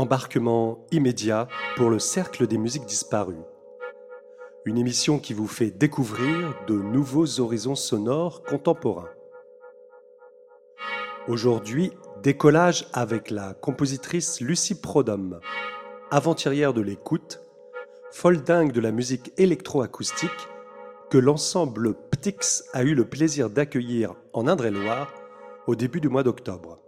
Embarquement immédiat pour le Cercle des musiques disparues. Une émission qui vous fait découvrir de nouveaux horizons sonores contemporains. Aujourd'hui, décollage avec la compositrice Lucie Prodhomme, avant-hier de l'écoute, folle dingue de la musique électroacoustique que l'ensemble Ptix a eu le plaisir d'accueillir en Indre-et-Loire au début du mois d'octobre.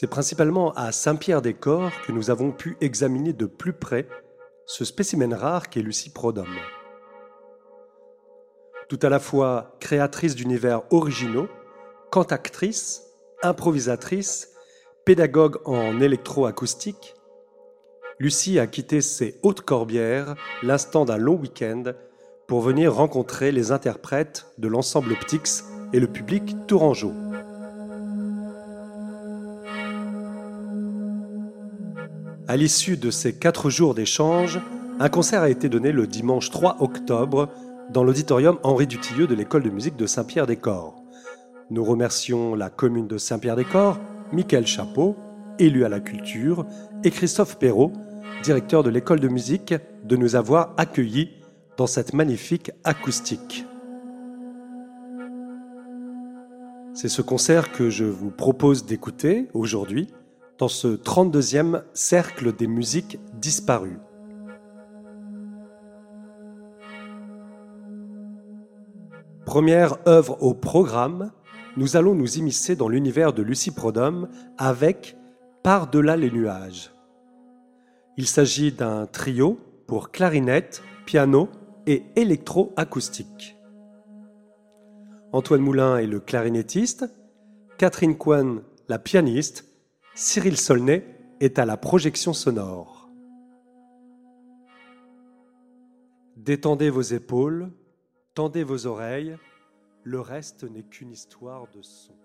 C'est principalement à Saint-Pierre-des-Corps que nous avons pu examiner de plus près ce spécimen rare qu'est Lucie Prodhomme. Tout à la fois créatrice d'univers originaux, cantactrice, improvisatrice, pédagogue en électroacoustique, Lucie a quitté ses hautes corbières l'instant d'un long week-end pour venir rencontrer les interprètes de l'ensemble Ptix et le public tourangeau. À l'issue de ces quatre jours d'échange, un concert a été donné le dimanche 3 octobre dans l'auditorium Henri Dutilleux de l'école de musique de Saint-Pierre-des-Corps. Nous remercions la commune de Saint-Pierre-des-Corps, Michael Chapeau, élu à la culture, et Christophe Perrault, directeur de l'école de musique, de nous avoir accueillis dans cette magnifique acoustique. C'est ce concert que je vous propose d'écouter aujourd'hui dans ce 32e cercle des musiques disparues. Première œuvre au programme, nous allons nous immiscer dans l'univers de Lucie Prodhomme avec Par-delà les nuages. Il s'agit d'un trio pour clarinette, piano et électroacoustique. Antoine Moulin est le clarinettiste, Catherine Coine la pianiste Cyril Solnay est à la projection sonore. Détendez vos épaules, tendez vos oreilles, le reste n'est qu'une histoire de son.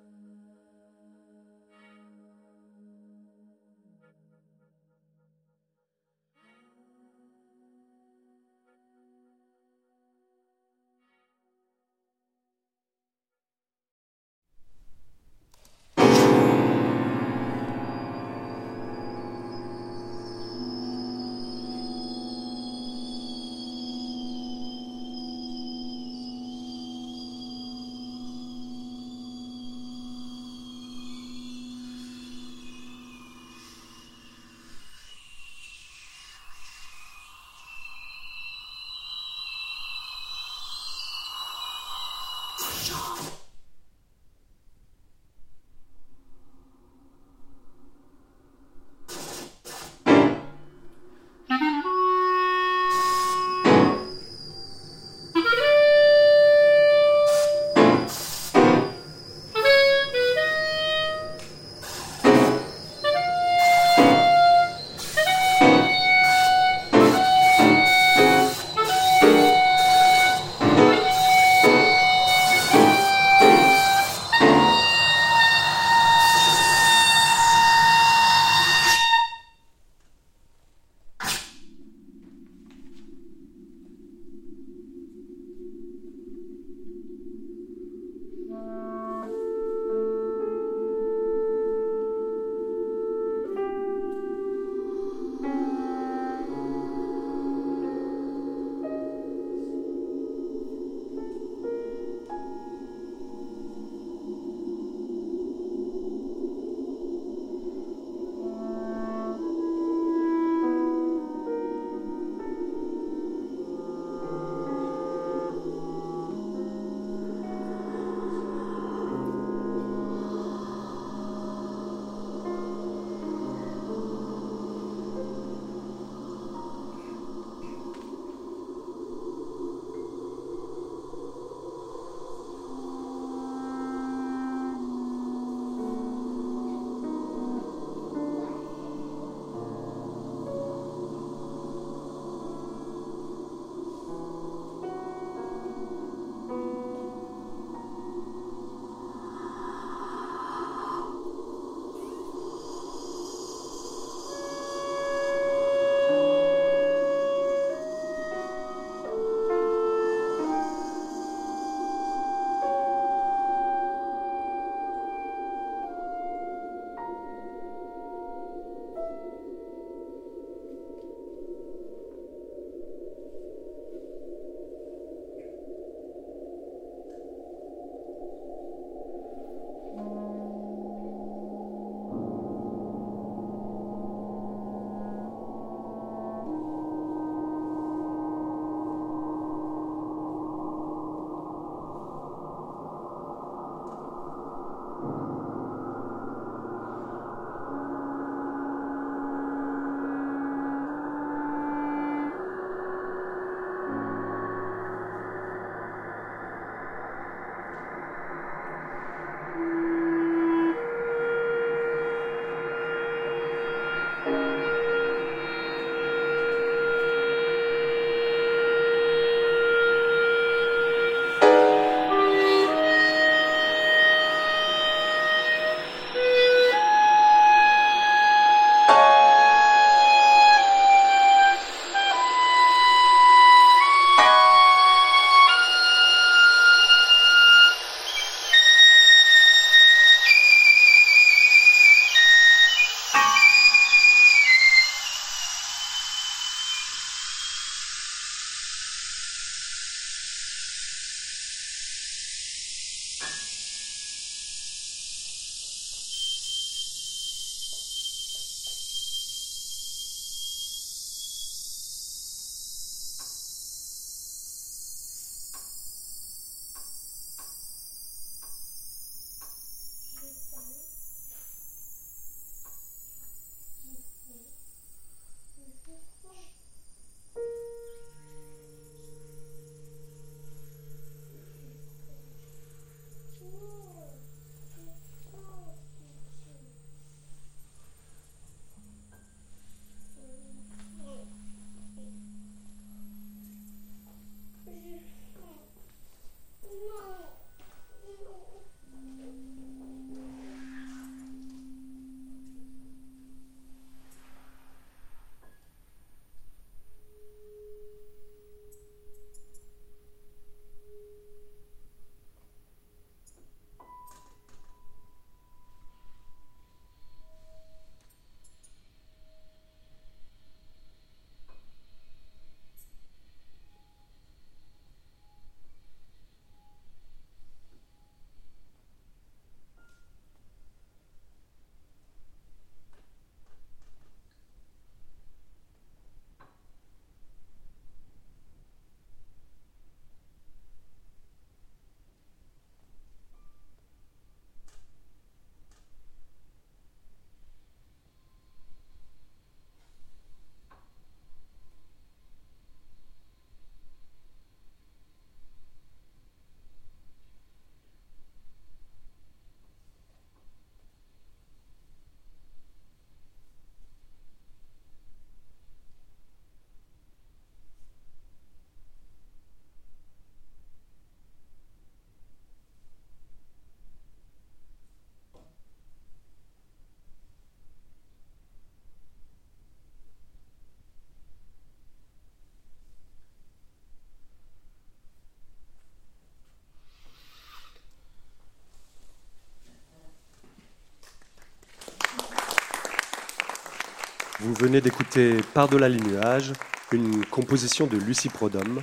Vous venez d'écouter Par-delà les nuages, une composition de Lucie Prodhomme.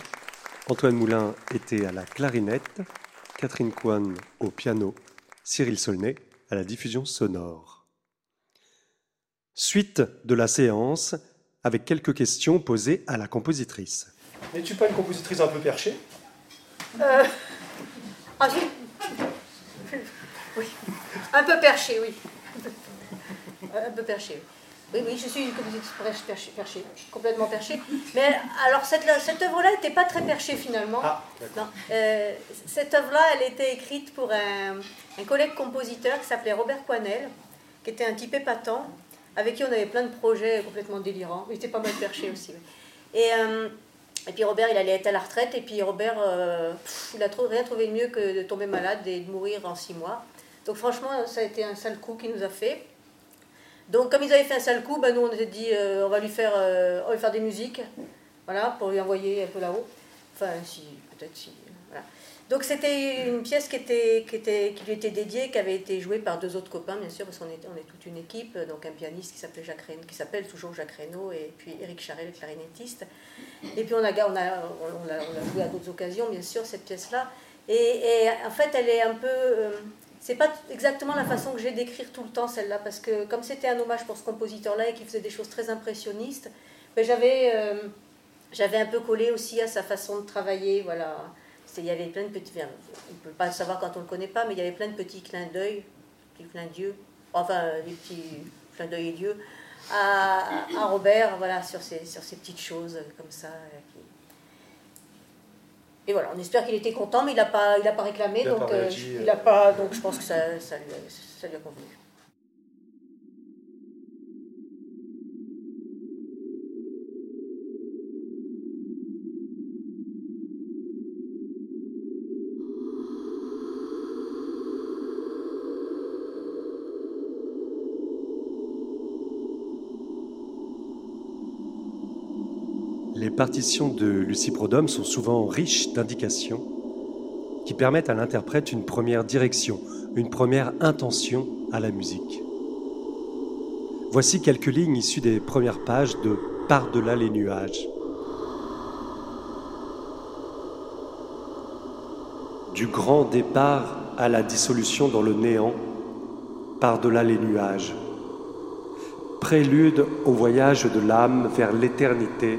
Antoine Moulin était à la clarinette, Catherine Coine au piano, Cyril Solnay à la diffusion sonore. Suite de la séance avec quelques questions posées à la compositrice. N'es-tu pas une compositrice un peu perchée? Euh... ah, Oui, un peu perchée, oui. Un peu perchée. Oui, oui, je suis une compositrice perchée, complètement perchée. Mais alors, cette, cette œuvre-là n'était pas très perchée finalement. Ah, euh, cette œuvre-là, elle était écrite pour un, un collègue compositeur qui s'appelait Robert Coinel, qui était un type épatant, avec qui on avait plein de projets complètement délirants. Il était pas mal perché aussi. Et, euh, et puis Robert, il allait être à la retraite, et puis Robert, euh, il a trop, rien trouvé de mieux que de tomber malade et de mourir en six mois. Donc franchement, ça a été un sale coup qu'il nous a fait. Donc, comme ils avaient fait un sale coup, ben, nous, on s'est dit, euh, on, va lui faire, euh, on va faire des musiques, voilà, pour lui envoyer un peu là-haut. Enfin, si, peut-être si. Donc, c'était une pièce qui, était, qui, était, qui lui était dédiée, qui avait été jouée par deux autres copains, bien sûr, parce qu'on est, on est toute une équipe. Donc, un pianiste qui s'appelait Jacques qui s'appelle toujours Jacques Reynaud, et puis Eric Charret, le clarinettiste. Et puis, on a, on a, on a, joué à d'autres occasions, bien sûr, cette pièce-là. Et, et, en fait, elle est un peu. Euh, c'est pas exactement la façon que j'ai d'écrire tout le temps celle-là, parce que comme c'était un hommage pour ce compositeur-là et qui faisait des choses très impressionnistes, ben j'avais, euh, j'avais un peu collé aussi à sa façon de travailler. Voilà. Il y avait plein de petits. on ne peut pas le savoir quand on ne le connaît pas, mais il y avait plein de petits clins d'œil, petits clins d'yeux, enfin des petits clins d'œil et d'yeux, à, Robert, voilà, sur ces, sur ces petites choses comme ça. Qui, et voilà, on espère qu'il était content, mais il n'a pas, il a pas réclamé, donc, euh, il a pas, donc je pense que ça, ça, lui, a, ça lui a convenu. Les partitions de Lucie sont souvent riches d'indications qui permettent à l'interprète une première direction, une première intention à la musique. Voici quelques lignes issues des premières pages de Par-delà les nuages. Du grand départ à la dissolution dans le néant, par-delà les nuages. Prélude au voyage de l'âme vers l'éternité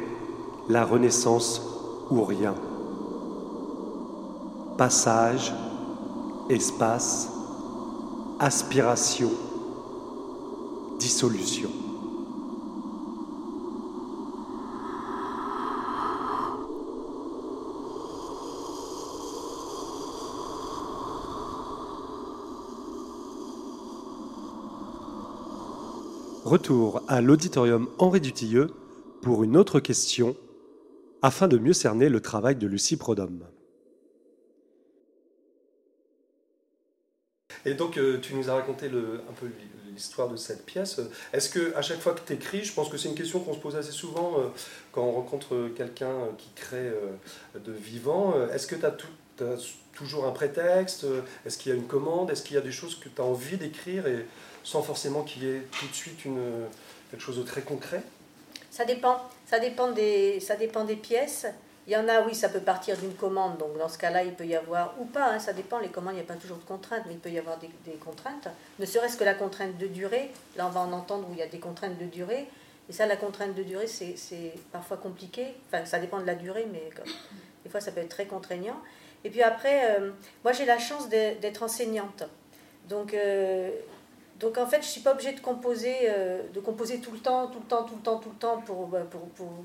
la renaissance ou rien. Passage, espace, aspiration, dissolution. Retour à l'auditorium Henri Dutilleux pour une autre question afin de mieux cerner le travail de Lucie Prodhomme. Et donc, euh, tu nous as raconté le, un peu l'histoire de cette pièce. Est-ce que à chaque fois que tu écris, je pense que c'est une question qu'on se pose assez souvent euh, quand on rencontre quelqu'un euh, qui crée de vivant, est-ce que tu as, toujours un prétexte Est-ce qu'il y a une commande Est-ce qu'il y a des choses que tu as envie d'écrire et sans forcément qu'il y ait tout de suite une, quelque chose de très concret? Ça dépend. Ça dépend des, ça dépend des pièces. Il y en a, oui, ça peut partir d'une commande, donc dans ce cas-là, il peut y avoir, ou pas, hein, ça dépend, les commandes, il n'y a pas toujours de contraintes, mais il peut y avoir des, contraintes, ne serait-ce que la contrainte de durée, là on va en entendre où il y a des contraintes de durée, et ça, la contrainte de durée, c'est parfois compliqué, enfin ça dépend de la durée, mais des fois ça peut être très contraignant. Et puis après, euh, moi j'ai la chance d'être enseignante, donc euh, donc en fait, je ne suis pas obligée de composer, euh, de composer tout le temps, tout le temps, tout le temps, tout le temps pour, bah,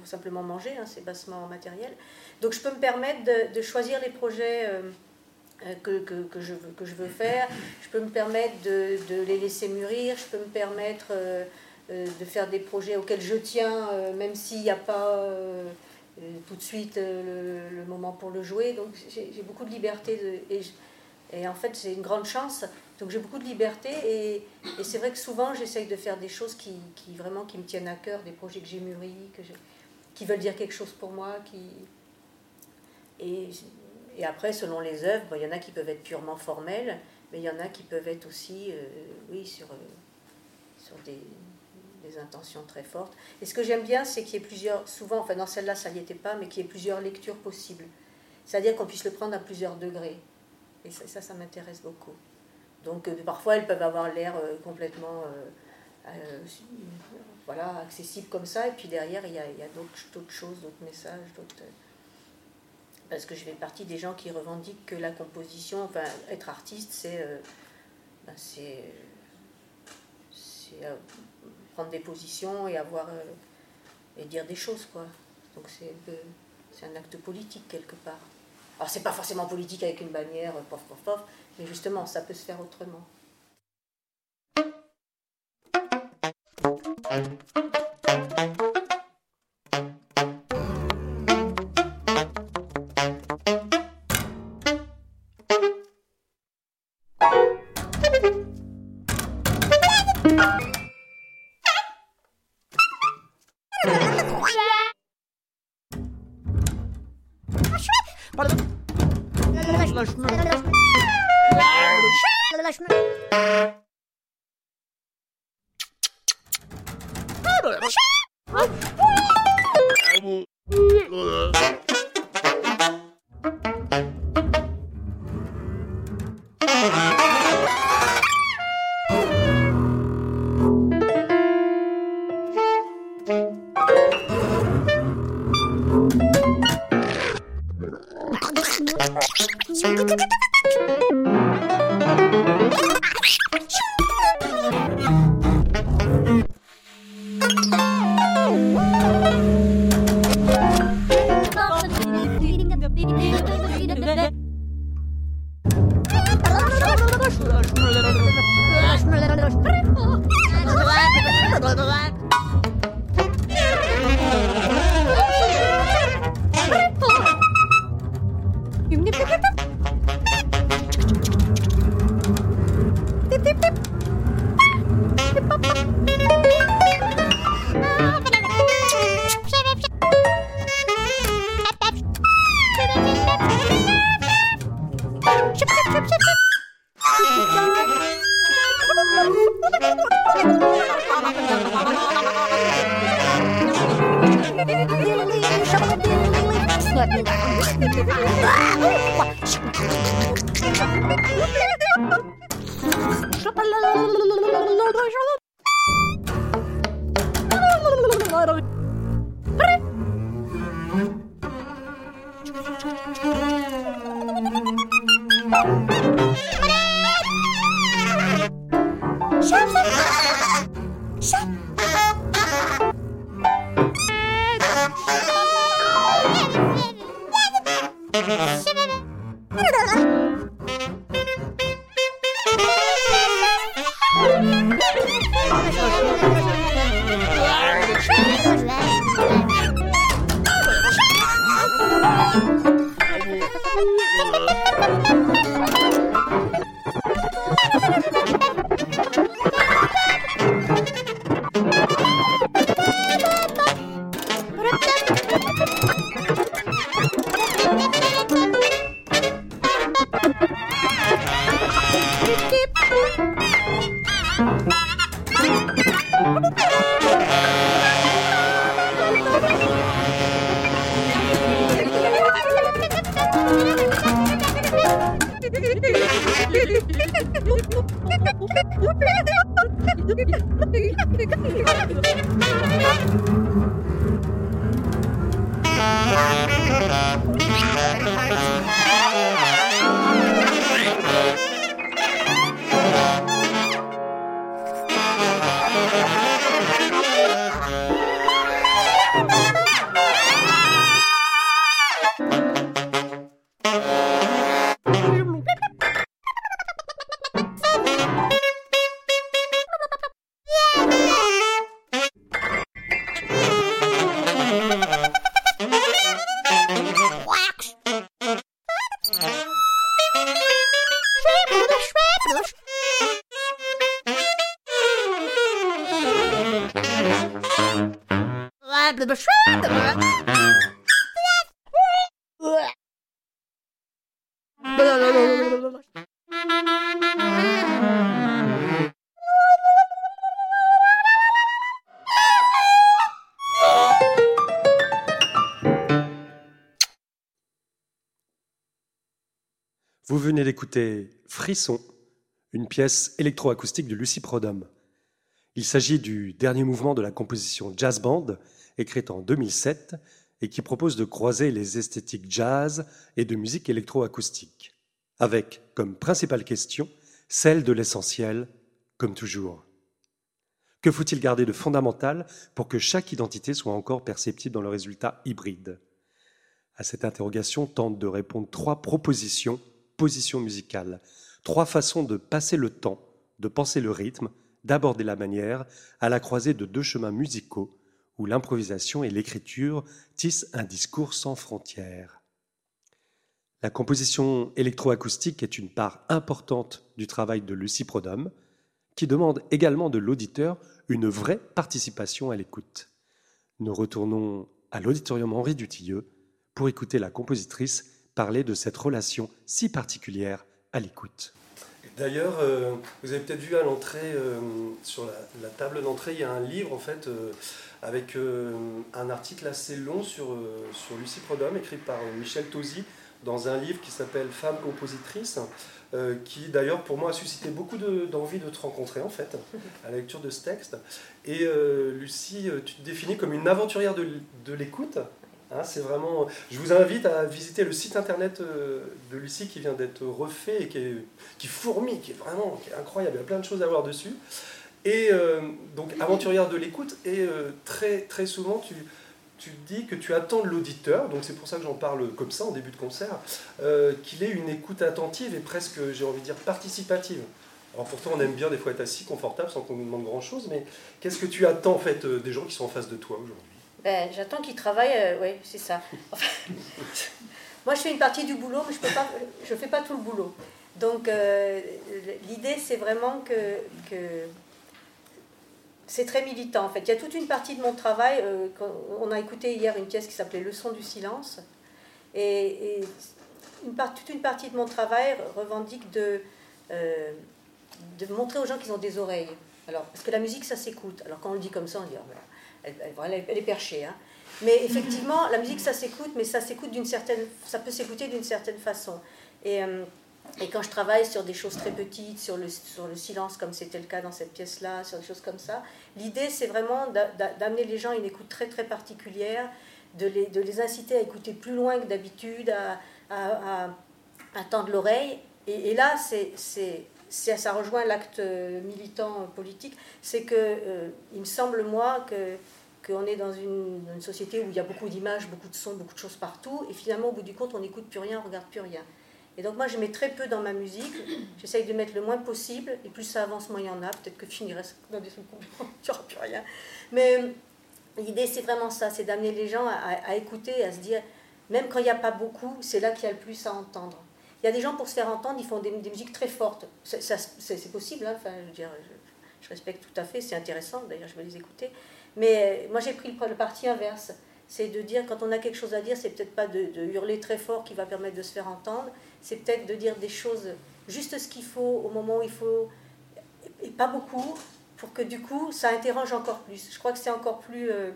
simplement manger, hein, c'est bassement matériel. Donc je peux me permettre de, choisir les projets euh, euh, que, que, je veux, que je veux faire, je peux me permettre de, les laisser mûrir, je peux me permettre de faire des projets auxquels je tiens, même s'il n'y a pas tout de suite le, moment pour le jouer. Donc j'ai beaucoup de liberté et, et en fait c'est une grande chance donc j'ai beaucoup de liberté et, c'est vrai que souvent j'essaye de faire des choses qui, vraiment qui me tiennent à cœur, des projets que j'ai mûris, que qui veulent dire quelque chose pour moi. Qui... Et, après, selon les œuvres, il y en a qui peuvent être purement formelles, mais il y en a qui peuvent être aussi, euh, oui, sur, euh, sur des intentions très fortes. Et ce que j'aime bien, c'est qu'il y ait plusieurs, souvent, enfin dans celle-là, ça n'y était pas, mais qu'il y ait plusieurs lectures possibles. C'est-à-dire qu'on puisse le prendre à plusieurs degrés. Et ça, ça, m'intéresse beaucoup. Donc parfois, elles peuvent avoir l'air complètement voilà, accessibles comme ça, et puis derrière, il y a, d'autres choses, d'autres messages, d'autres parce que je fais partie des gens qui revendiquent que la composition, enfin être artiste, c'est euh, ben, c'est euh, prendre des positions et avoir euh, et dire des choses quoi. Donc c'est c'est un acte politique quelque part. Alors c'est pas forcément politique avec une bannière pof pof pof, mais justement, ça peut se faire autrement. vedalaşmak... Vous venez d'écouter Frisson, une pièce électroacoustique de Lucie Prodhomme. Il s'agit du dernier mouvement de la composition Jazz Band écrite en 2007 et qui propose de croiser les esthétiques jazz et de musique électroacoustique, avec comme principale question celle de l'essentiel, comme toujours. Que faut-il garder de fondamental pour que chaque identité soit encore perceptible dans le résultat hybride? À cette interrogation tentent de répondre trois propositions, positions musicales, trois façons de passer le temps, de penser le rythme, d'aborder la manière, à la croisée de deux chemins musicaux où l'improvisation et l'écriture tissent un discours sans frontières. La composition électroacoustique est une part importante du travail de Lucie Prodhomme, qui demande également de l'auditeur une vraie participation à l'écoute. Nous retournons à l'auditorium Henri Dutilleux pour écouter la compositrice parler de cette relation si particulière à l'écoute. D'ailleurs, euh, vous avez peut-être vu à l'entrée, euh, sur la, table d'entrée, il y a un livre en fait euh, avec un article assez long sur, sur Lucie Prodhomme, écrit par Michel Tosi, dans un livre qui s'appelle Femme compositrice, qui d'ailleurs pour moi a suscité beaucoup d'envie de, te rencontrer en fait, à la lecture de ce texte. Et Lucie, tu te définis comme une aventurière de, de l'écoute. Hein, c'est vraiment. Je vous invite à visiter le site internet euh, de Lucie qui vient d'être refait et qui, est, qui fourmille, qui est vraiment incroyable. Il y a plein de choses à voir dessus. Et euh, donc, aventurière de l'écoute, et euh, très, très souvent, tu, tu dis que tu attends de l'auditeur, donc c'est pour ça que j'en parle comme ça en début de concert, qu'il ait une écoute attentive et presque, j'ai envie de dire, participative. Alors pourtant, on aime bien des fois être assis confortable sans qu'on nous demande grand-chose, mais qu'est-ce que tu attends en fait des gens qui sont en face de toi aujourd'hui? Ben, J'attends qu'il travaille, euh, oui, c'est ça. moi, je fais une partie du boulot, mais je ne fais pas tout le boulot. Donc, euh, l'idée, c'est vraiment que c'est très militant, en fait. Il y a toute une partie de mon travail. Euh, on a écouté hier une pièce qui s'appelait Leçon du silence. Et, une part, toute une partie de mon travail revendique de, de montrer aux gens qu'ils ont des oreilles. Alors, parce que la musique, ça s'écoute. Alors, quand on le dit comme ça, on dit, oh, elle, est perchée. Hein. Mais effectivement, la musique, ça s'écoute, mais ça s'écoute d'une certaine, ça peut s'écouter d'une certaine façon. Et, euh, et, quand je travaille sur des choses très petites, sur le, sur le silence, comme c'était le cas dans cette pièce-là, sur des choses comme ça, l'idée, c'est vraiment d'amener les gens à une écoute très très particulière, de les, de les inciter à écouter plus loin que d'habitude, à, à, tendre l'oreille. Et, là, c'est ça rejoint l'acte militant politique, c'est que euh, il me semble moi que qu'on est dans une, société où il y a beaucoup d'images, beaucoup de sons, beaucoup de choses partout, et finalement, au bout du compte, on n'écoute plus rien, on regarde plus rien. Et donc moi, je mets très peu dans ma musique, j'essaye de mettre le moins possible, et plus ça avance, moins il y en a, peut-être que je finirai dans des trucs il n'y aura plus rien. Mais euh, l'idée, c'est vraiment ça, c'est d'amener les gens à, écouter, à se dire, même quand il n'y a pas beaucoup, c'est là qu'il y a le plus à entendre. Il y a des gens, pour se faire entendre, ils font des, musiques très fortes. C'est possible, hein, enfin, je, veux je respecte tout à fait, c'est intéressant, d'ailleurs, je vais les écouter. Mais euh, moi, j'ai pris le, parti inverse. C'est de dire, quand on a quelque chose à dire, c'est peut-être pas de, hurler très fort qui va permettre de se faire entendre, c'est peut-être de dire des choses juste ce qu'il faut au moment où il faut, et pas beaucoup, pour que du coup, ça interroge encore plus. Je crois que c'est encore plus. Euh,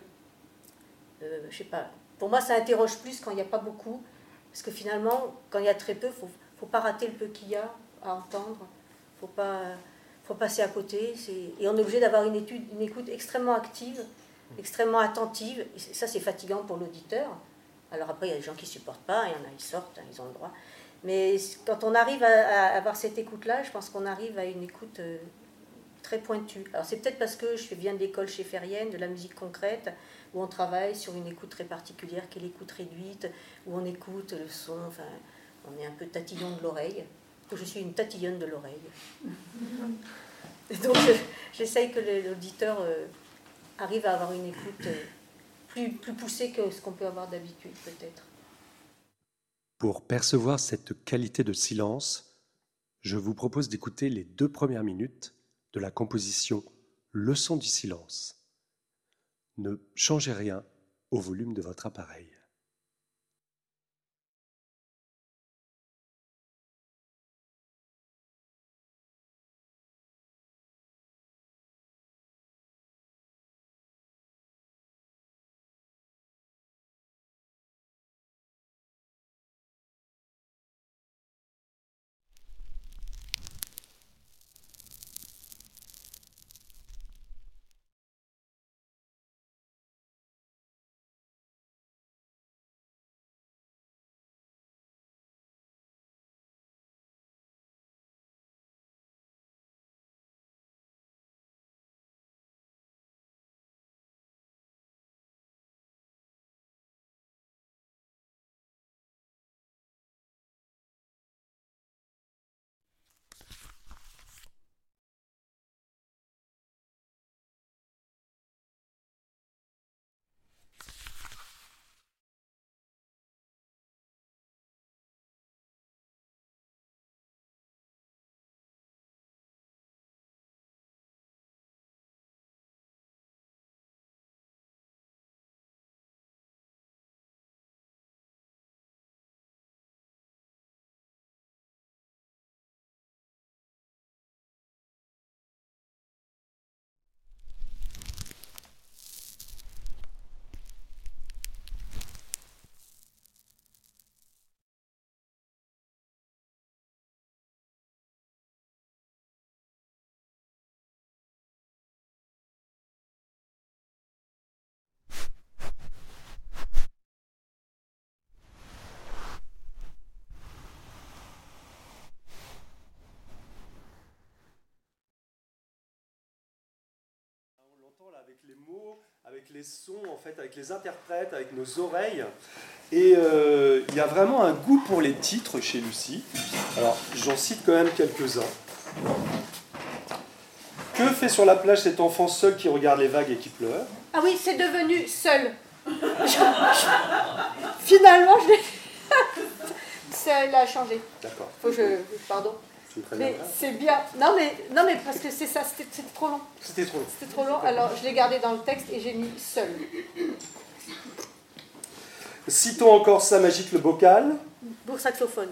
euh, je sais pas. Pour moi, ça interroge plus quand il n'y a pas beaucoup. Parce que finalement, quand il y a très peu, il ne faut pas rater le peu qu'il y a à entendre. Il faut pas faut passer à côté. Et on est obligé d'avoir une, étude, une écoute extrêmement active, extrêmement attentive. Et ça, c'est fatigant pour l'auditeur. Alors après, il y a des gens qui supportent pas, il y en a, ils sortent, hein, ils ont le droit. Mais quand on arrive à, avoir cette écoute-là, je pense qu'on arrive à une écoute euh, très pointue. Alors c'est peut-être parce que je viens de l'école chez Ferrienne, de la musique concrète, où on travaille sur une écoute très particulière, qui est l'écoute réduite, où on écoute le son, enfin, on est un peu tatillon de l'oreille que je suis une tatillonne de l'oreille. donc j'essaye que l'auditeur euh, arrive à avoir une écoute euh, plus, plus poussée que ce qu'on peut avoir d'habitude peut-être. Pour percevoir cette qualité de silence, je vous propose d'écouter les deux premières minutes de la composition Leçon du silence. Ne changez rien au volume de votre appareil. Les mots, avec les sons, en fait, avec les interprètes, avec nos oreilles. Et euh, il y a vraiment un goût pour les titres chez Lucie. Alors, j'en cite quand même quelques-uns. Que fait sur la plage cet enfant seul qui regarde les vagues et qui pleure? Ah oui, c'est devenu seul. Finalement, je l'ai. Ça a changé. D'accord. Faut que je. Pardon. Mais bien. c'est bien. Non mais, non, mais parce que c'est ça, c'était trop long. C'était trop long. C'était trop long, alors je l'ai gardé dans le texte et j'ai mis seul. Citons encore ça magique le bocal. Pour saxophone.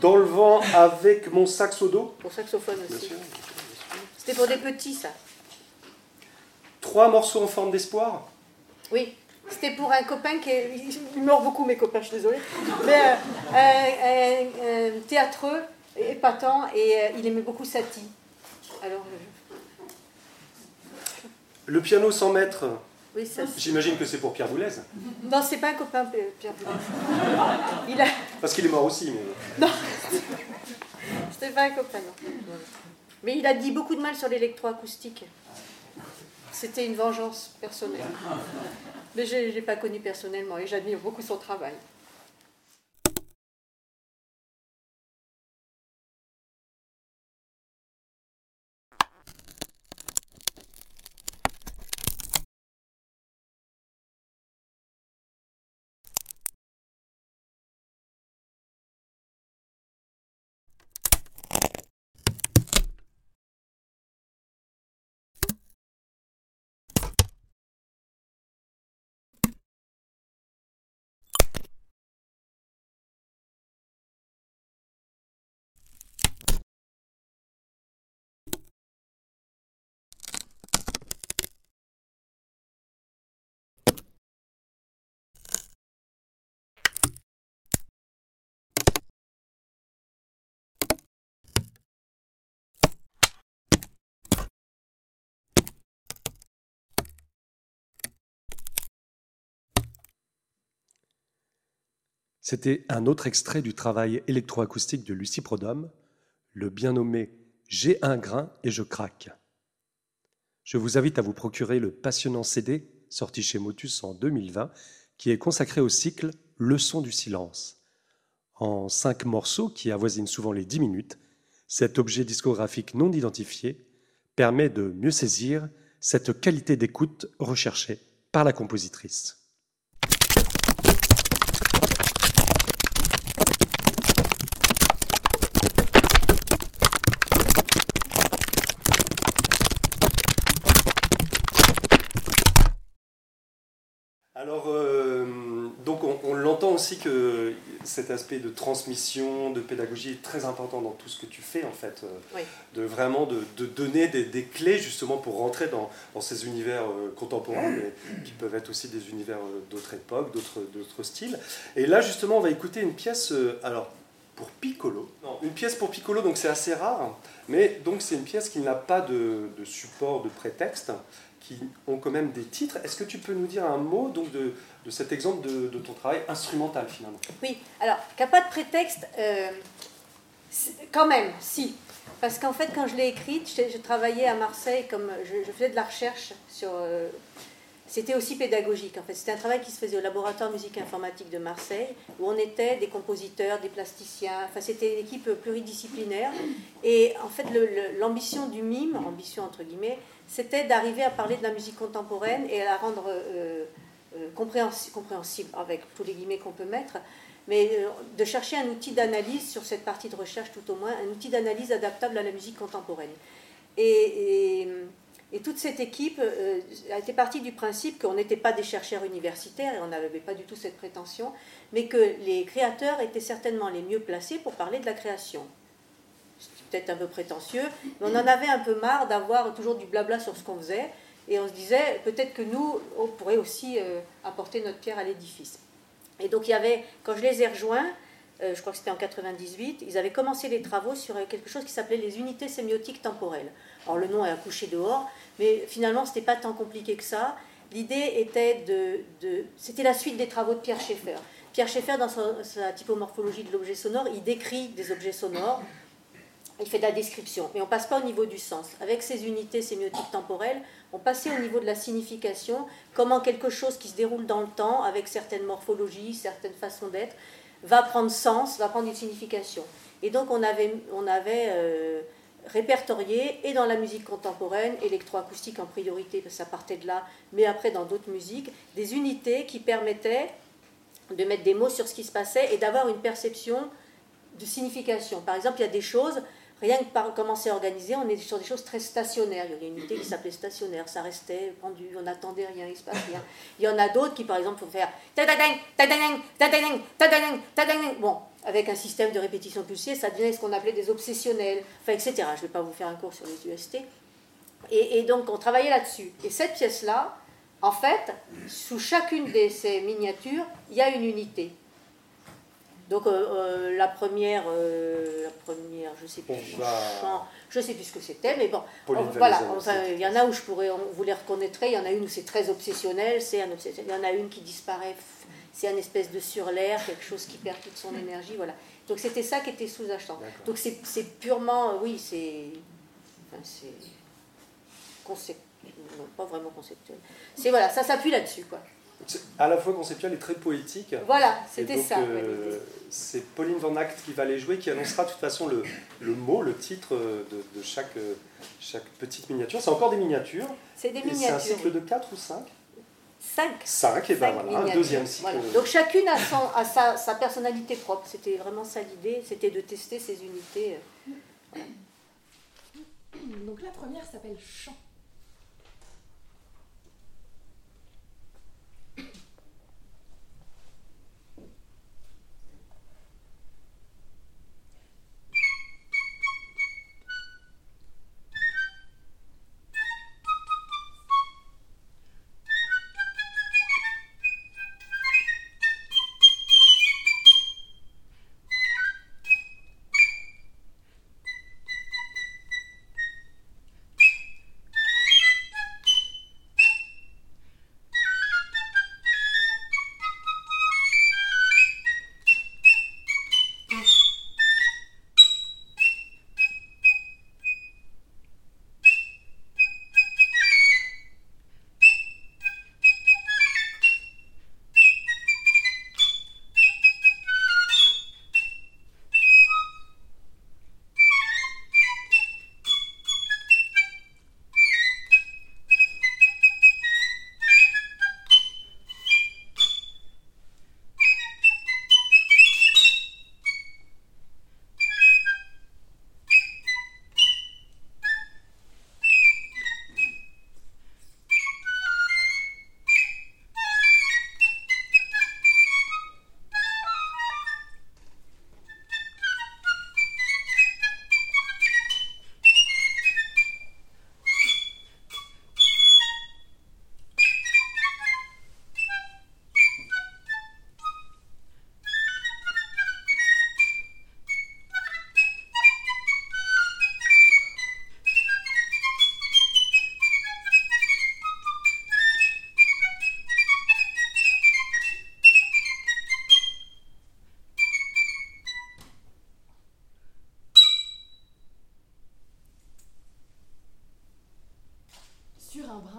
Dans le vent avec mon sax au dos. Pour saxophone aussi. C'était pour des petits, ça. Trois morceaux en forme d'espoir. Oui. C'était pour un copain qui est. Il meurt beaucoup, mes copains, je suis désolée. Mais euh, un, un- un théâtreux, épatant, et euh, il aimait beaucoup Satie. Alors, euh, Le piano sans maître. oui, ça. J'imagine que c'est pour Pierre Boulez. Non, c'est pas un copain, Pierre Boulez. Il a. Parce qu'il est mort aussi. Mais... C'était pas un copain, non. Mais il a dit beaucoup de mal sur l'électroacoustique. C'était une vengeance personnelle. Mais je ne l'ai pas connu personnellement et j'admire beaucoup son travail. C'était un autre extrait du travail électroacoustique de Lucie Prodhomme, le bien nommé J'ai un grain et je craque. Je vous invite à vous procurer le passionnant CD sorti chez Motus en 2020 qui est consacré au cycle Leçon du silence. En cinq morceaux qui avoisinent souvent les dix minutes, cet objet discographique non identifié permet de mieux saisir cette qualité d'écoute recherchée par la compositrice. Alors, euh, donc on, on l'entend aussi que cet aspect de transmission, de pédagogie est très important dans tout ce que tu fais en fait. euh, Oui. De vraiment de, de donner des, des clés justement pour rentrer dans, dans ces univers euh, contemporains, mais qui peuvent être aussi des univers euh, d'autres époques, d'autres, styles. Et là justement, on va écouter une pièce, euh, alors pour piccolo. Non, une pièce pour piccolo, donc c'est assez rare, mais donc c'est une pièce qui n'a pas de, de support, de prétexte, qui ont quand même des titres. Est-ce que tu peux nous dire un mot donc de, de cet exemple de, de ton travail instrumental finalement? Oui, alors, a pas de prétexte, euh, quand même, si. Parce qu'en fait, quand je l'ai écrite, je, travaillais à Marseille, comme je, faisais de la recherche sur. euh, c'était aussi pédagogique, en fait. C'était un travail qui se faisait au laboratoire musique informatique de Marseille, où on était des compositeurs, des plasticiens. Enfin, c'était une équipe pluridisciplinaire. Et en fait, l'ambition du mime, ambition entre guillemets, c'était d'arriver à parler de la musique contemporaine et à la rendre euh, euh, compréhensi- compréhensible, avec tous les guillemets qu'on peut mettre, mais euh, de chercher un outil d'analyse sur cette partie de recherche tout au moins, un outil d'analyse adaptable à la musique contemporaine. Et, et- toute cette équipe a été partie du principe qu'on n'était pas des chercheurs universitaires et on n'avait pas du tout cette prétention, mais que les créateurs étaient certainement les mieux placés pour parler de la création. Peut-être un peu prétentieux, mais on en avait un peu marre d'avoir toujours du blabla sur ce qu'on faisait, et on se disait peut-être que nous, on pourrait aussi euh, apporter notre pierre à l'édifice. Et donc il y avait, quand je les ai rejoints, euh, je crois que c'était en 98, ils avaient commencé les travaux sur euh, quelque chose qui s'appelait les unités sémiotiques temporelles. Alors le nom est accouché dehors, mais finalement c'était pas tant compliqué que ça. L'idée était de, de- c'était la suite des travaux de Pierre Schaeffer. Pierre Schaeffer, dans sa, sa typomorphologie de l'objet sonore, il décrit des objets sonores il fait de la description, mais on passe pas au niveau du sens. Avec ces unités sémiotiques temporelles, on passait au niveau de la signification, comment quelque chose qui se déroule dans le temps, avec certaines morphologies, certaines façons d'être, va prendre sens, va prendre une signification. Et donc on avait, on avait euh, répertorié, et dans la musique contemporaine, électroacoustique en priorité, parce que ça partait de là, mais après dans d'autres musiques, des unités qui permettaient de mettre des mots sur ce qui se passait et d'avoir une perception de signification. Par exemple, il y a des choses Rien que par commencer à organiser, on est sur des choses très stationnaires. Il y avait une unité qui s'appelait stationnaire, ça restait pendu, on n'attendait rien, il se passe rien. Il y en a d'autres qui, par exemple, font faire Bon, avec un système de répétition pulsée, ça devenait ce qu'on appelait des obsessionnels, enfin, etc. Je ne vais pas vous faire un cours sur les UST. Et donc, on travaillait là-dessus. Et cette pièce-là, en fait, sous chacune de ces miniatures, il y a une unité. Donc euh, euh, la première, euh, la première, je sais plus, je sais plus ce que c'était, mais bon, voilà, il y en a où je pourrais, vous les reconnaîtrez, il y en a une où c'est très obsessionnel, c'est un obsessionnel, il y en a une qui disparaît, c'est un espèce de surlair, quelque chose qui perd toute son énergie, voilà. Donc c'était ça qui était sous-achetant. Donc c'est purement, oui, c'est, enfin, c'est concept, non, pas vraiment conceptuel. C'est voilà, ça s'appuie là-dessus, quoi à la fois conceptuel et très poétique. Voilà, c'était ça. Euh, c'est Pauline Van Act qui va les jouer, qui annoncera de toute façon le, le mot, le titre de, de chaque, chaque petite miniature. C'est encore des miniatures. C'est des miniatures. C'est un cycle de 4 ou 5 5. 5, et ben voilà, un deuxième cycle. Donc chacune a, son, a sa, sa, personnalité propre. C'était vraiment ça l'idée, c'était de tester ces unités. Euh, Donc la première s'appelle Chant.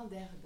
d'air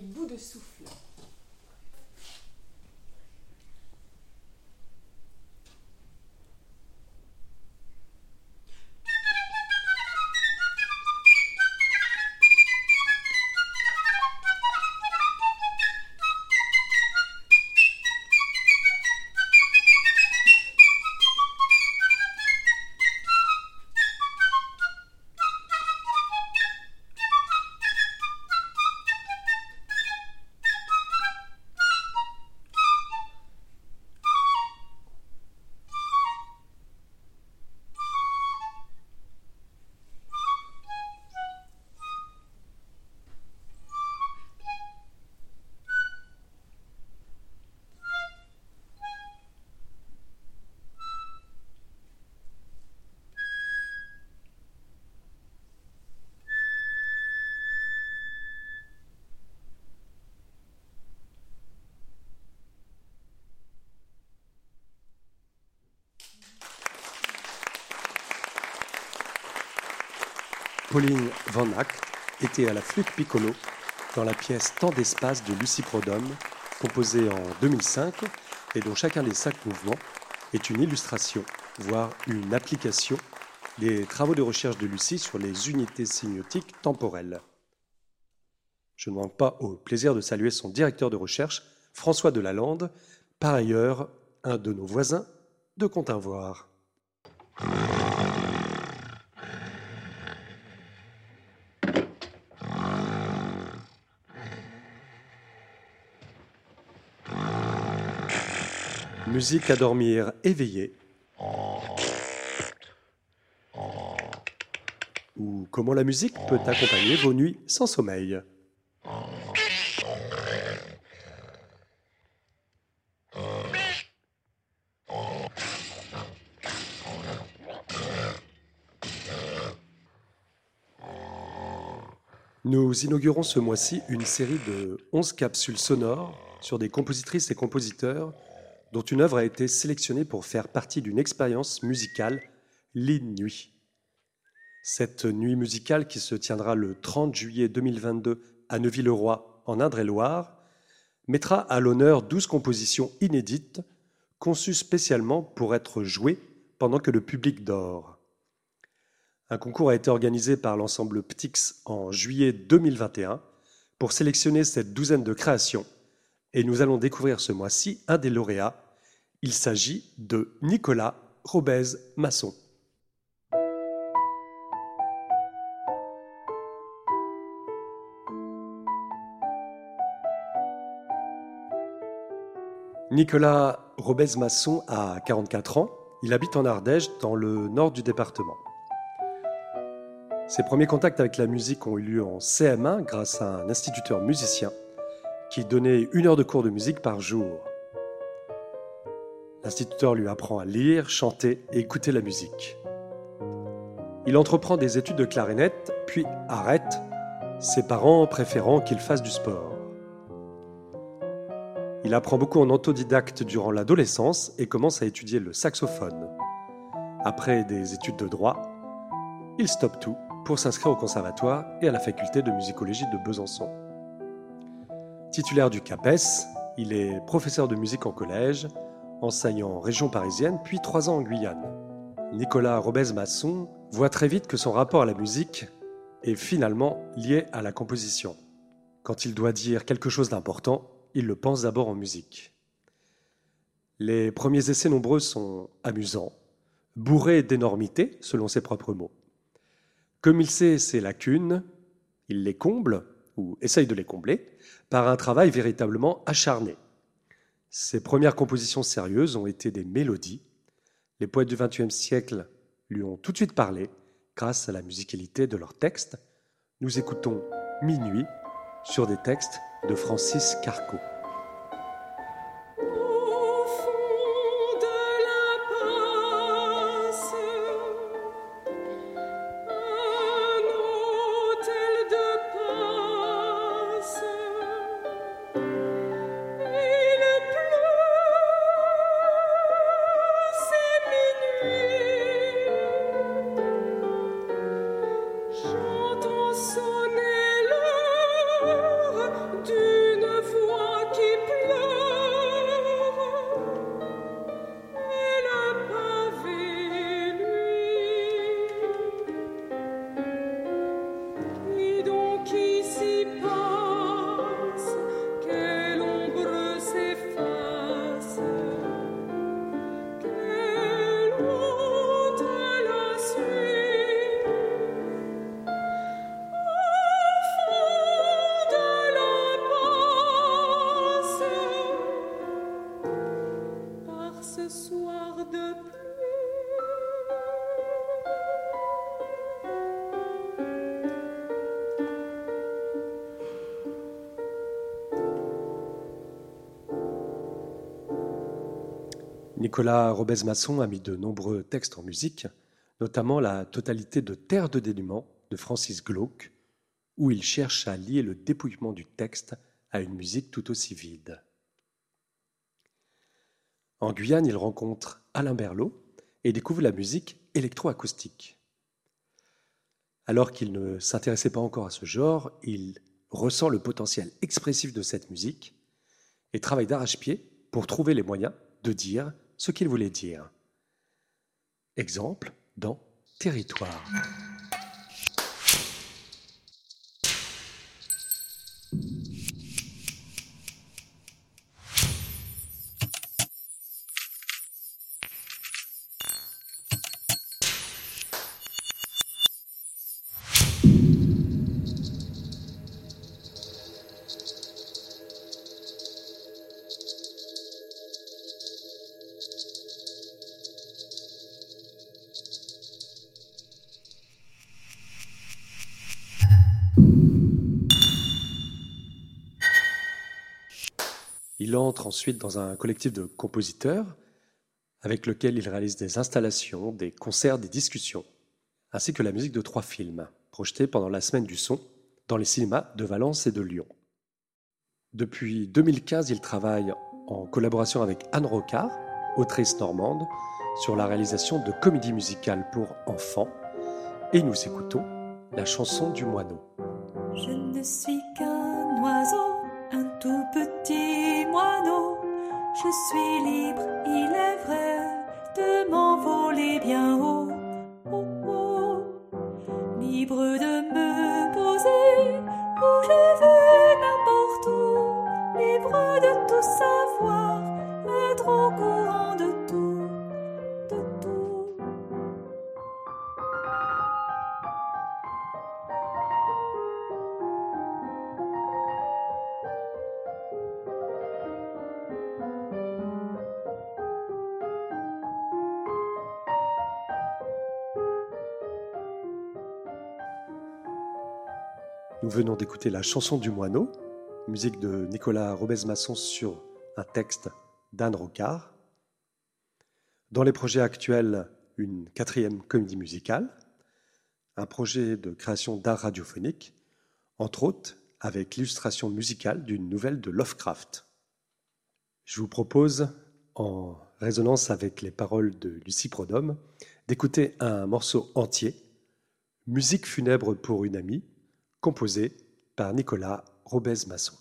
bout de souffle. Pauline Van Ack était à la flûte piccolo dans la pièce Tant d'espace de Lucie Prodhomme, composée en 2005 et dont chacun des cinq mouvements est une illustration, voire une application des travaux de recherche de Lucie sur les unités sémiotiques temporelles. Je ne manque pas au plaisir de saluer son directeur de recherche, François Delalande, par ailleurs un de nos voisins de Continvoir. Musique à dormir éveillé. Ou comment la musique peut accompagner vos nuits sans sommeil. Nous inaugurons ce mois-ci une série de 11 capsules sonores sur des compositrices et compositeurs dont une œuvre a été sélectionnée pour faire partie d'une expérience musicale, l'In-Nuit. Cette nuit musicale qui se tiendra le 30 juillet 2022 à Neuville-le-Roi, en Indre-et-Loire, mettra à l'honneur 12 compositions inédites conçues spécialement pour être jouées pendant que le public dort. Un concours a été organisé par l'ensemble Ptix en juillet 2021 pour sélectionner cette douzaine de créations et nous allons découvrir ce mois-ci un des lauréats. Il s'agit de Nicolas Robez-Masson. Nicolas Robez-Masson a 44 ans. Il habite en Ardèche, dans le nord du département. Ses premiers contacts avec la musique ont eu lieu en CM1 grâce à un instituteur musicien qui donnait une heure de cours de musique par jour. L'instituteur lui apprend à lire, chanter et écouter la musique. Il entreprend des études de clarinette, puis arrête, ses parents préférant qu'il fasse du sport. Il apprend beaucoup en autodidacte durant l'adolescence et commence à étudier le saxophone. Après des études de droit, il stoppe tout pour s'inscrire au conservatoire et à la faculté de musicologie de Besançon. Titulaire du CAPES, il est professeur de musique en collège, enseignant en région parisienne, puis trois ans en Guyane. Nicolas Robez-Masson voit très vite que son rapport à la musique est finalement lié à la composition. Quand il doit dire quelque chose d'important, il le pense d'abord en musique. Les premiers essais nombreux sont amusants, bourrés d'énormités, selon ses propres mots. Comme il sait ses lacunes, il les comble, ou essaye de les combler, par un travail véritablement acharné. Ses premières compositions sérieuses ont été des mélodies. Les poètes du XXe siècle lui ont tout de suite parlé grâce à la musicalité de leurs textes. Nous écoutons Minuit sur des textes de Francis Carco. Nicolas Robez-Masson a mis de nombreux textes en musique, notamment la totalité de Terre de dénuement de Francis Glauque, où il cherche à lier le dépouillement du texte à une musique tout aussi vide. En Guyane, il rencontre Alain Berlot et découvre la musique électroacoustique. Alors qu'il ne s'intéressait pas encore à ce genre, il ressent le potentiel expressif de cette musique et travaille d'arrache-pied pour trouver les moyens de dire ce qu'il voulait dire. Exemple dans Territoire. Il entre ensuite dans un collectif de compositeurs avec lequel il réalise des installations, des concerts, des discussions, ainsi que la musique de trois films projetés pendant la semaine du son dans les cinémas de Valence et de Lyon. Depuis 2015, il travaille en collaboration avec Anne Rocard, autrice normande, sur la réalisation de comédies musicales pour enfants, et nous écoutons la chanson du moineau. Je ne suis qu'un oiseau, Je suis libre, il est vrai, de m'envoler bien haut. Oh, oh. Libre de me poser où je veux, n'importe où. Libre de tout savoir, être au courant Venons d'écouter la chanson du moineau, musique de Nicolas Robez-Masson sur un texte d'Anne Rocard. Dans les projets actuels, une quatrième comédie musicale, un projet de création d'art radiophonique, entre autres avec l'illustration musicale d'une nouvelle de Lovecraft. Je vous propose, en résonance avec les paroles de Lucie Prodhomme, d'écouter un morceau entier, Musique funèbre pour une amie, composé par Nicolas Robez-Masson.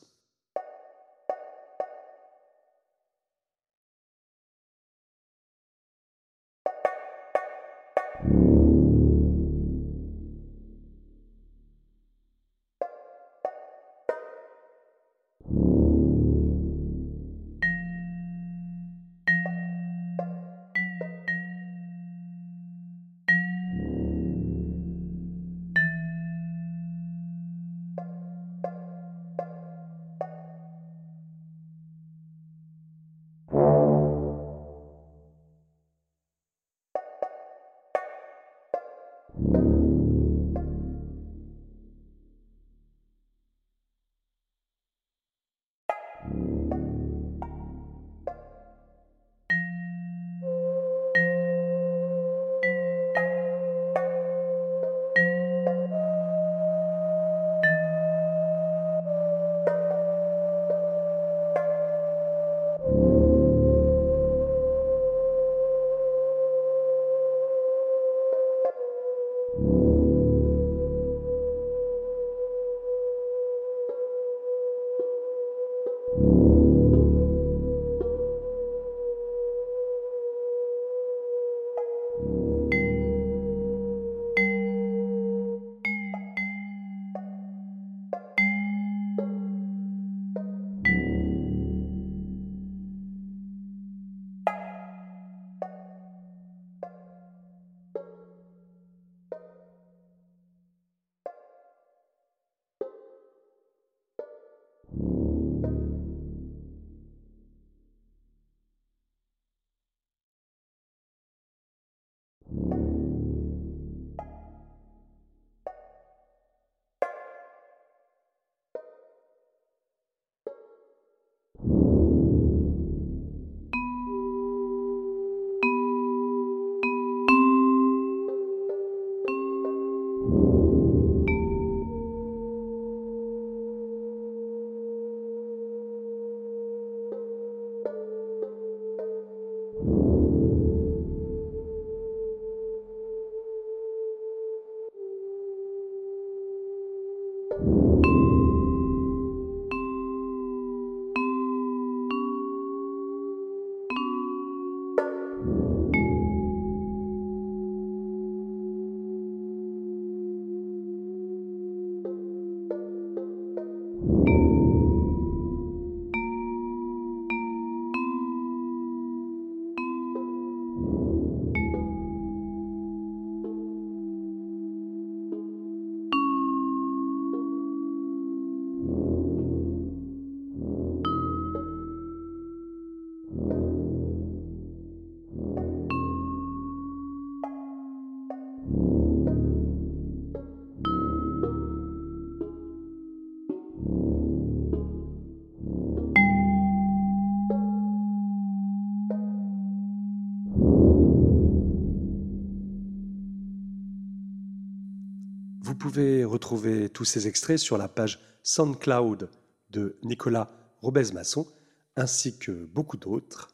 Retrouver tous ces extraits sur la page SoundCloud de Nicolas Robez-Masson, ainsi que beaucoup d'autres.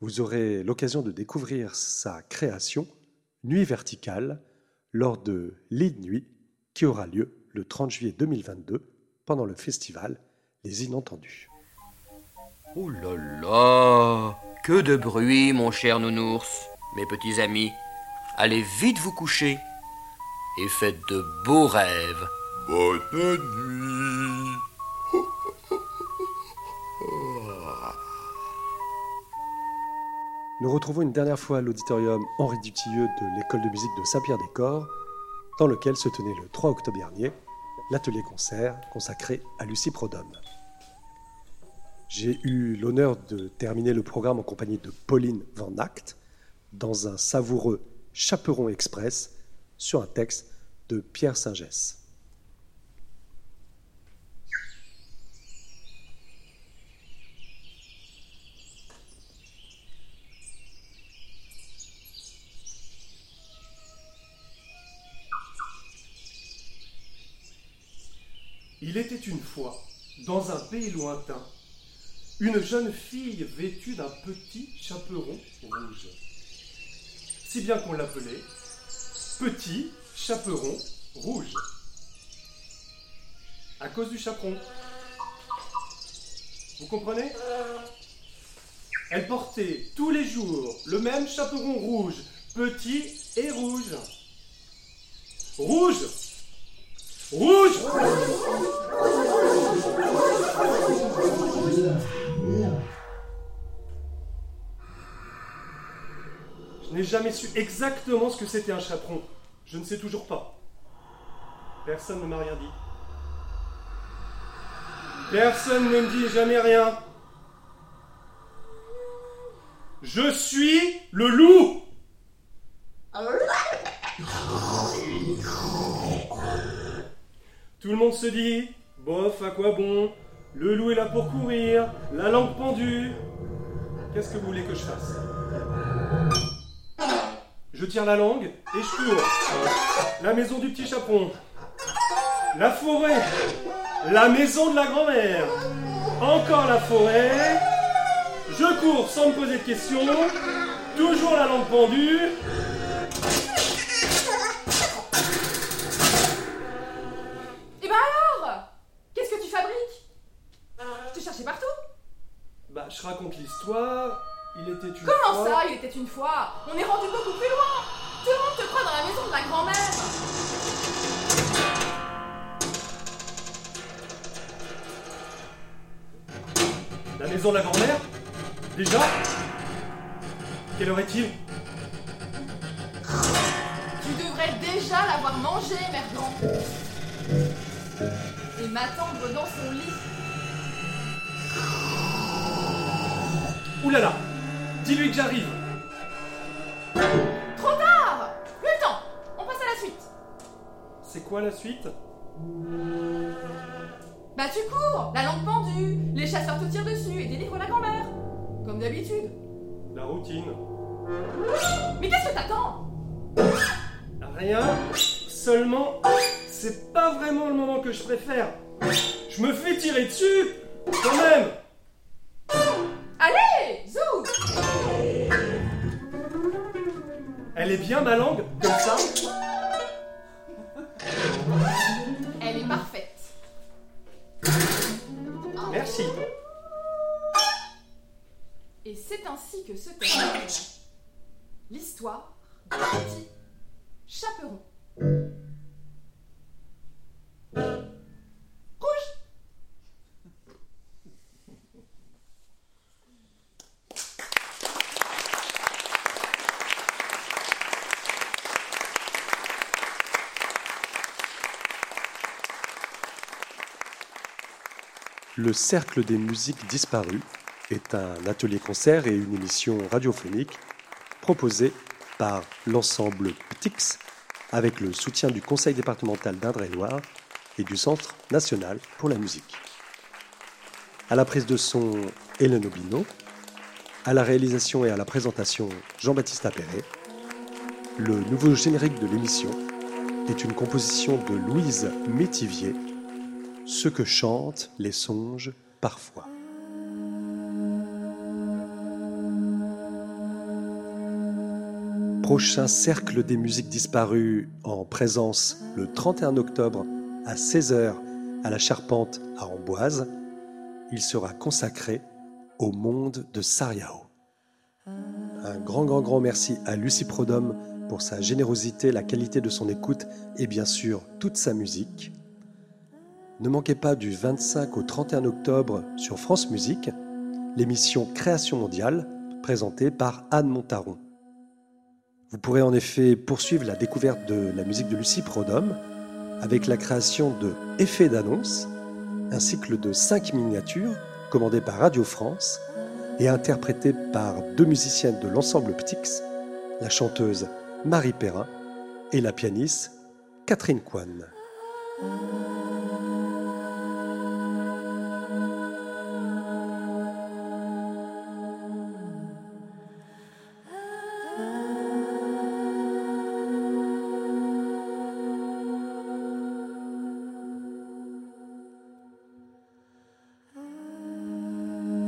Vous aurez l'occasion de découvrir sa création, Nuit verticale, lors de l'Île Nuit, qui aura lieu le 30 juillet 2022 pendant le festival Les Inentendus. Oh là là Que de bruit, mon cher nounours, mes petits amis. Allez vite vous coucher et faites de beaux rêves. Bonne nuit. Nous retrouvons une dernière fois l'auditorium Henri Dutilleux de l'école de musique de Saint-Pierre-des-Corps, dans lequel se tenait le 3 octobre dernier l'atelier concert consacré à Lucie Prodhomme. J'ai eu l'honneur de terminer le programme en compagnie de Pauline Van Act dans un savoureux chaperon express sur un texte de Pierre Singès. Il était une fois, dans un pays lointain, une jeune fille vêtue d'un petit chaperon rouge. Si bien qu'on l'appelait Petit Chaperon Rouge. À cause du chaperon. Vous comprenez? Elle portait tous les jours le même chaperon rouge, petit et rouge. Rouge Rouge n'ai jamais su exactement ce que c'était un chaperon. Je ne sais toujours pas. Personne ne m'a rien dit. Personne ne me dit jamais rien. Je suis le loup. Tout le monde se dit, bof, à quoi bon? Le loup est là pour courir, la langue pendue. Qu'est-ce que vous voulez que je fasse? Je tire la langue et je cours. La maison du petit chaperon. La forêt. La maison de la grand-mère. Encore la forêt. Je cours sans me poser de questions. Toujours la langue pendue. Et bah alors Qu'est-ce que tu fabriques Je te cherchais partout Bah, je raconte l'histoire. Il était une Comment fois- ça, il était une fois? On est rendu beaucoup plus loin. Tout le monde te croit dans la maison de la grand-mère. La maison de la grand-mère? Déjà? Quelle heure est-il? Tu devrais déjà l'avoir mangé, merdant Et m'attendre dans son lit. Ouh là là Dis-lui que j'arrive. Trop tard! Plus le temps! On passe à la suite. C'est quoi la suite? Bah tu cours! La lampe pendue! Les chasseurs te tirent dessus et délivre la grand-mère! Comme d'habitude. La routine. Mais qu'est-ce que t'attends? Rien. Seulement, c'est pas vraiment le moment que je préfère. Je me fais tirer dessus Quand même. Allez Zou elle est bien ma langue, comme ça. Elle est parfaite. Merci. Et c'est ainsi que se termine l'histoire Le Cercle des musiques disparues est un atelier-concert et une émission radiophonique proposée par l'ensemble PTIX avec le soutien du Conseil départemental d'Indre-et-Loire et du Centre national pour la musique. À la prise de son, Hélène Obino. À la réalisation et à la présentation, Jean-Baptiste Appéré. Le nouveau générique de l'émission est une composition de Louise Métivier, Ce que chantent les songes parfois. Prochain cercle des musiques disparues en présence le 31 octobre à 16h à la Charpente à Amboise. Il sera consacré au monde de Sariao. Un grand, grand, grand merci à Lucie Prodhomme pour sa générosité, la qualité de son écoute et bien sûr toute sa musique. Ne manquez pas du 25 au 31 octobre sur France Musique l'émission Création mondiale présentée par Anne Montaron. Vous pourrez en effet poursuivre la découverte de la musique de Lucie Prodhomme avec la création de Effets d'annonce, un cycle de cinq miniatures commandé par Radio France et interprété par deux musiciennes de l'ensemble Ptix, la chanteuse Marie Perrin et la pianiste Catherine Kwan.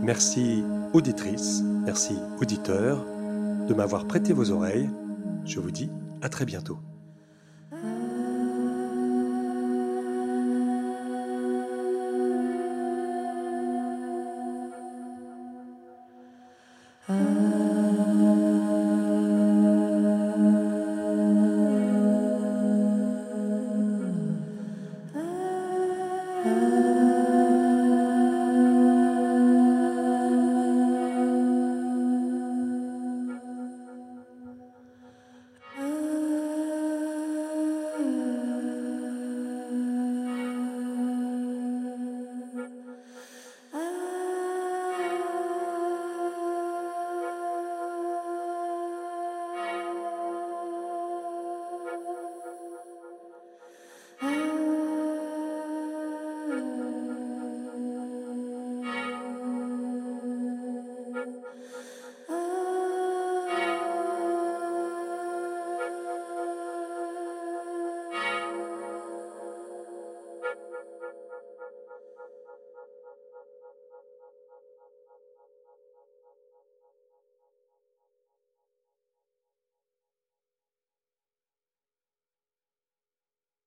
Merci auditrice, merci auditeur de m'avoir prêté vos oreilles. Je vous dis à très bientôt.